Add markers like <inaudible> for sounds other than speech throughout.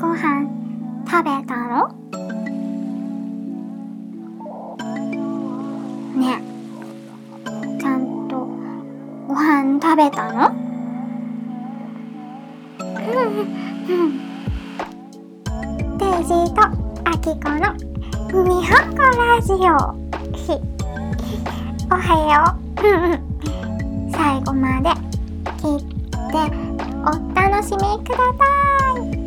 ご飯食べたの？ね。ちゃんとご飯食べたの？デイジーとアキコの日本語ラジオ。おはよう。<laughs> 最後まで聞いてお楽しみください。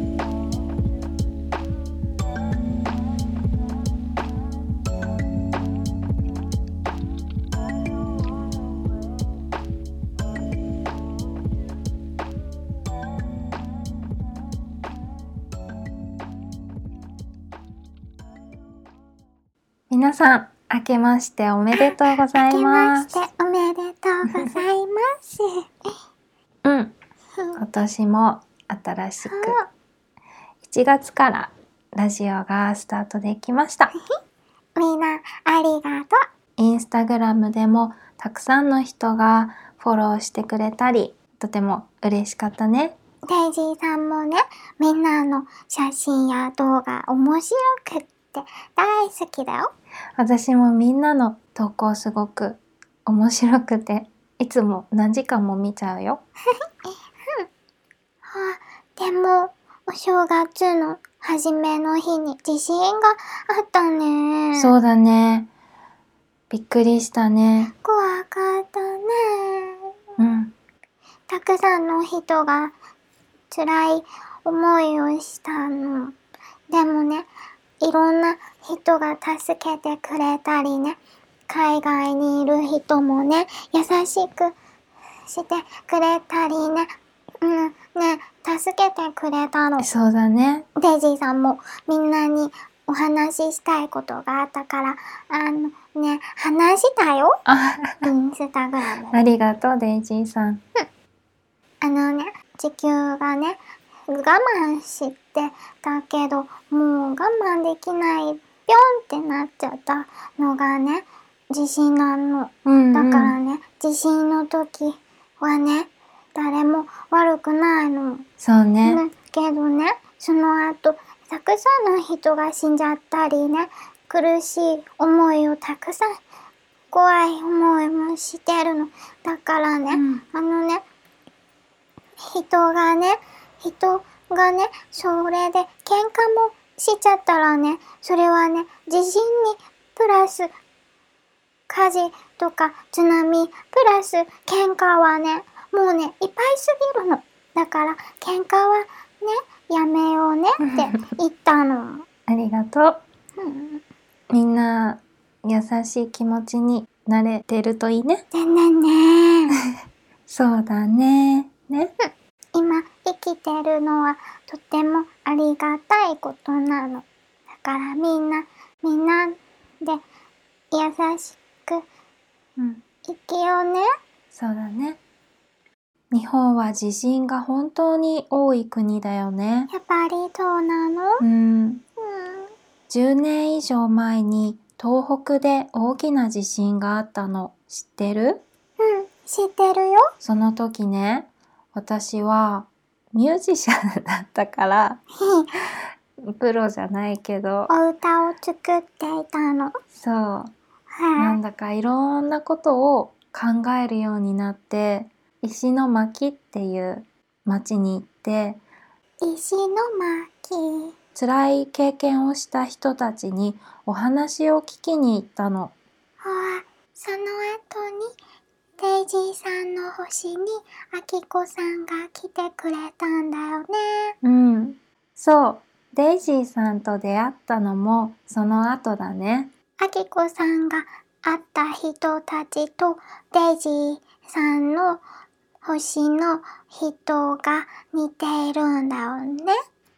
皆さん、明けましておめでとうござい明けまま。してておめでとうございますうん、今年も新しく1月からラジオがスタートできました。みんなありがとうインスタグラムでもたくさんの人がフォローしてくれたり、とても嬉しかったね。デイジーさんもね、みんなの写真や動画面白くって大好きだよ。私もみんなの投稿すごく面白くて、いつも何時間も見ちゃうよ。<laughs> あ、でも、お正月の初めの日に地震があったね。そうだね。びっくりしたね。怖かったね。うん。たくさんの人が辛い思いをしたの。でもね、いろんな人が助けてくれたりね、海外にいる人もね、優しくしてくれたりね、うん、ね、助けてくれたの。そうだね。デイジーさんもみんなにお話ししたいことがあったから、あのね、話したよ。あ、インスタグラムでありがとう、デイジーさん。あのね、地球がね、我慢してたけど、もう我慢できない、ぴょんってなっちゃったのがね、地震なの。うん、うん。だからね、地震の時はね、誰も悪くないの。そうね。だけどね、その後、たくさんの人が死んじゃったりね、苦しい思いをたくさん、怖い思いもしてるの。だからね、うんあのね、人がね、人がね、それで喧嘩もしちゃったらね、それはね、地震にプラス火事とか津波プラス喧嘩はね、もうね、いっぱいすぎるの。だから喧嘩はね、やめようねって言ったの。<laughs> ありがとう。うん、みんな、優しい気持ちになれてるといいね。でねね、<laughs> そうだね。ね。きてるのはとてもありがたいことなの。だからみんな、みんなで優しくうん。生きようね。そうだね。日本は地震が本当に多い国だよね。やっぱりそうなの？うん。うん。10年以上前に東北で大きな地震があったの知ってる？うん、知ってるよ。その時ね、私はミュージシャンだったから、プロじゃないけど、お歌を作っていたの。そう、なはんだかいろんなことを考えるようになって、石巻っていう町に行って、い。石の巻。辛い経験をした人たちにお話を聞きに行ったの。あその後に、デイジーさんの星に、アキコさんが来てくれたんだよね。うん。そう。デイジーさんと出会ったのもその後だね。アキコさんが会った人たちと、デイジーさんの星の人が似ているんだよね。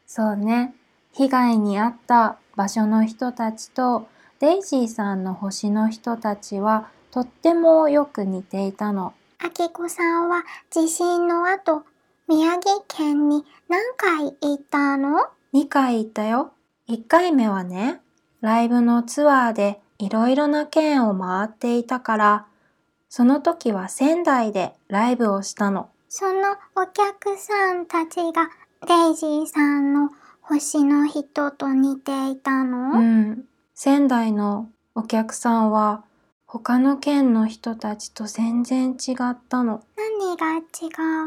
そうね。被害に遭った場所の人たちとデイジーさんの星の人たちはとってもよく似ていたの。あきこさんは地震の後、宮城県に何回行ったの？2回行ったよ。1回目はね、ライブのツアーでいろいろな県を回っていたから、その時は仙台でライブをしたの。そのお客さんたちがデイジーさんの星の人と似ていたの、うん。仙台のお客さんは他の県の人たちと全然違ったの。何が違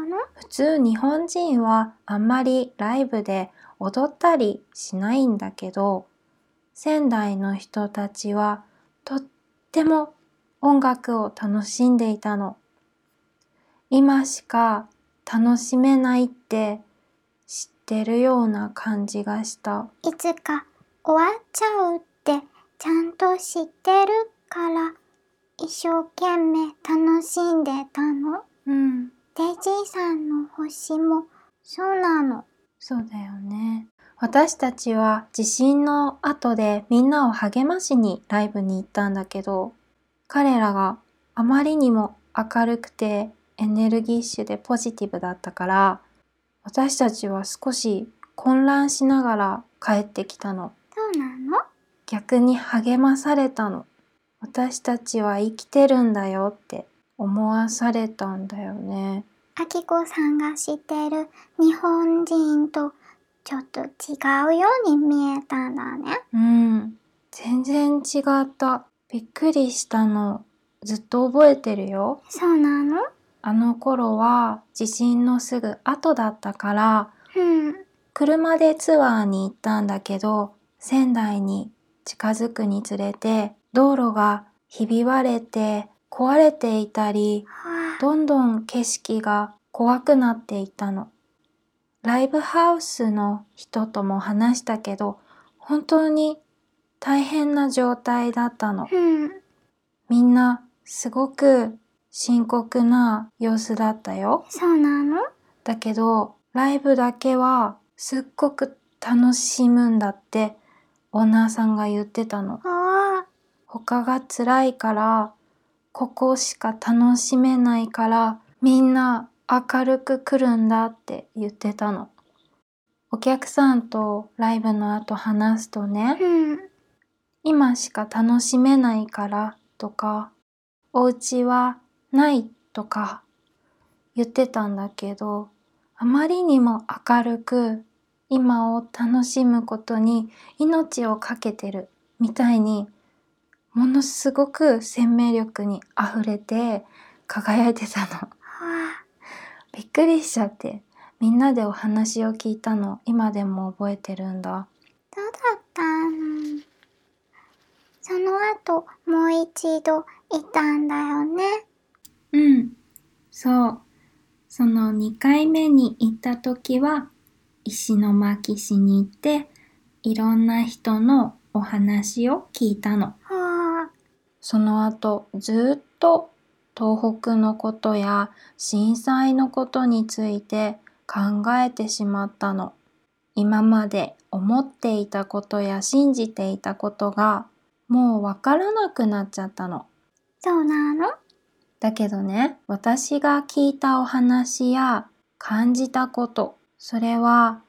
うの？普通日本人はあんまりライブで踊ったりしないんだけど、仙台の人たちはとっても音楽を楽しんでいたの。今しか楽しめないって知ってるような感じがした。いつか終わっちゃうってちゃんと知ってるから一生懸命楽しんでたの。うん、デジーさんの星もそうなの。そうだよね。私たちは地震の後でみんなを励ましにライブに行ったんだけど、彼らがあまりにも明るくてエネルギッシュでポジティブだったから、私たちは少し混乱しながら帰ってきたの。そうなの？逆に励まされたの。私たちは生きてるんだよって思わされたんだよね。あきこさんが知ってる日本人とちょっと違うように見えたんだね。うん。全然違った。びっくりしたの。ずっと覚えてるよ。そうなの？あの頃は地震のすぐ後だったから、うん。車でツアーに行ったんだけど、仙台に近づくにつれて、道路がひび割れて壊れていたり、はあ、どんどん景色が怖くなっていったの。ライブハウスの人とも話したけど、本当に大変な状態だったの。うん。みんなすごく深刻な様子だったよ。そうなの？だけど、ライブだけはすっごく楽しむんだってオーナーさんが言ってたの。ああ、他が辛いから、ここしか楽しめないから、みんな明るく来るんだって言ってたの。お客さんとライブの後話すとね、うん。今しか楽しめないからとか、お家はないとか言ってたんだけど、あまりにも明るく今を楽しむことに命をかけてるみたいにものすごく生命力に溢れて輝いてたの。はあ、びっくりしちゃってみんなでお話を聞いたの今でも覚えてるんだ。そうだったの？その後、もう一度いたんだよね？うん、そう。その2回目に行った時は石巻市に行っていろんな人のお話を聞いたの。はあ、その後ずっと東北のことや震災のことについて考えてしまったの。今まで思っていたことや信じていたことがもうわからなくなっちゃったの。そうなの？だけどね、私が聞いたお話や感じたこと、それは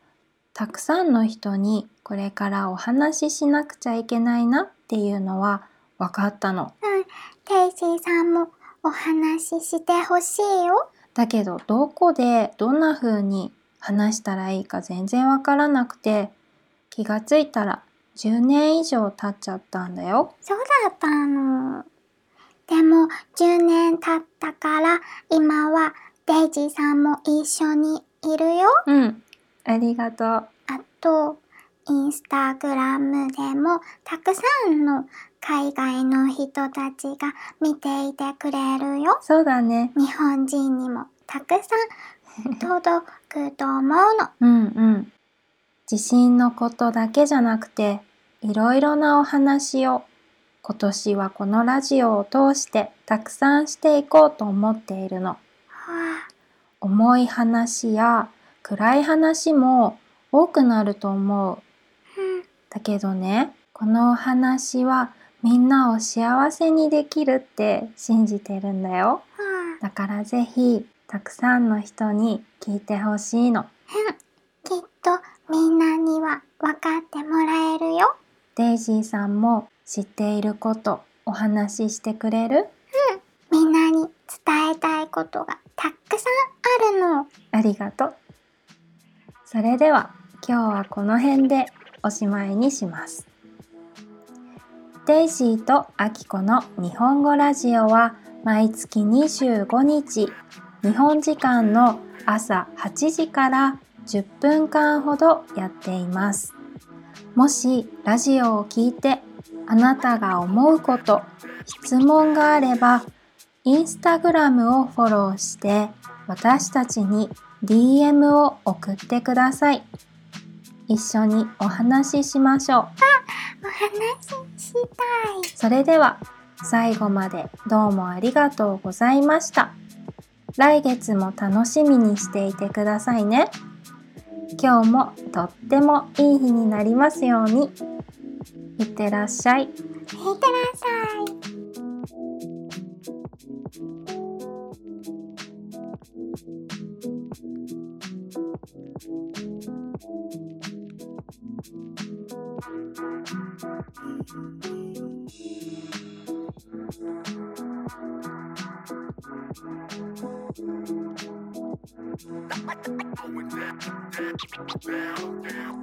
たくさんの人にこれからお話ししなくちゃいけないなっていうのは分かったの。うん、テイシーさんもお話ししてほしいよ。だけどどこでどんな風に話したらいいか全然わからなくて気がついたら10年以上経っちゃったんだよ。そうだったの。でも、10年経ったから、今はデイジーさんも一緒にいるよ。うん、ありがとう。あと、インスタグラムでもたくさんの海外の人たちが見ていてくれるよ。そうだね。日本人にもたくさん <laughs> 届くと思うの。うんうん。地震のことだけじゃなくて、いろいろなお話を今年はこのラジオを通してたくさんしていこうと思っているの。はあ、重い話や暗い話も多くなると思う。うん、だけどね、このお話はみんなを幸せにできるって信じてるんだよ。はあ、だからぜひたくさんの人に聞いてほしいの。きっとみんなには分かってもらえるよ。デイジーさんも知っていることお話ししてくれる？みんなに伝えたいことがたくさんあるの。ありがとう。それでは今日はこの辺でおしまいにします。デイジーとアキコの日本語ラジオは毎月25日、日本時間の朝8時から10分間ほどやっています。もしラジオを聞いてあなたが思うこと、質問があれば、インスタグラムをフォローして私たちに DM を送ってください。一緒にお話ししましょう。あ、お話ししたい。それでは最後までどうもありがとうございました。来月も楽しみにしていてくださいね。今日もとってもいい日になりますように。いってらっしゃい。いってらっしゃい。Thank you. Down, down, down.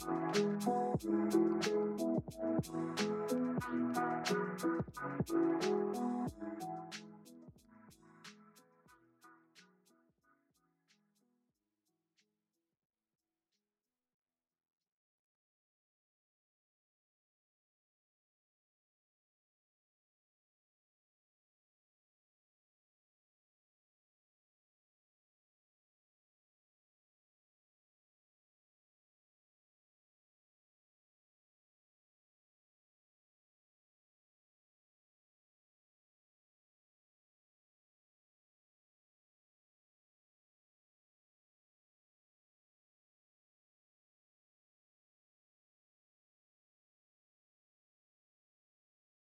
Thank you.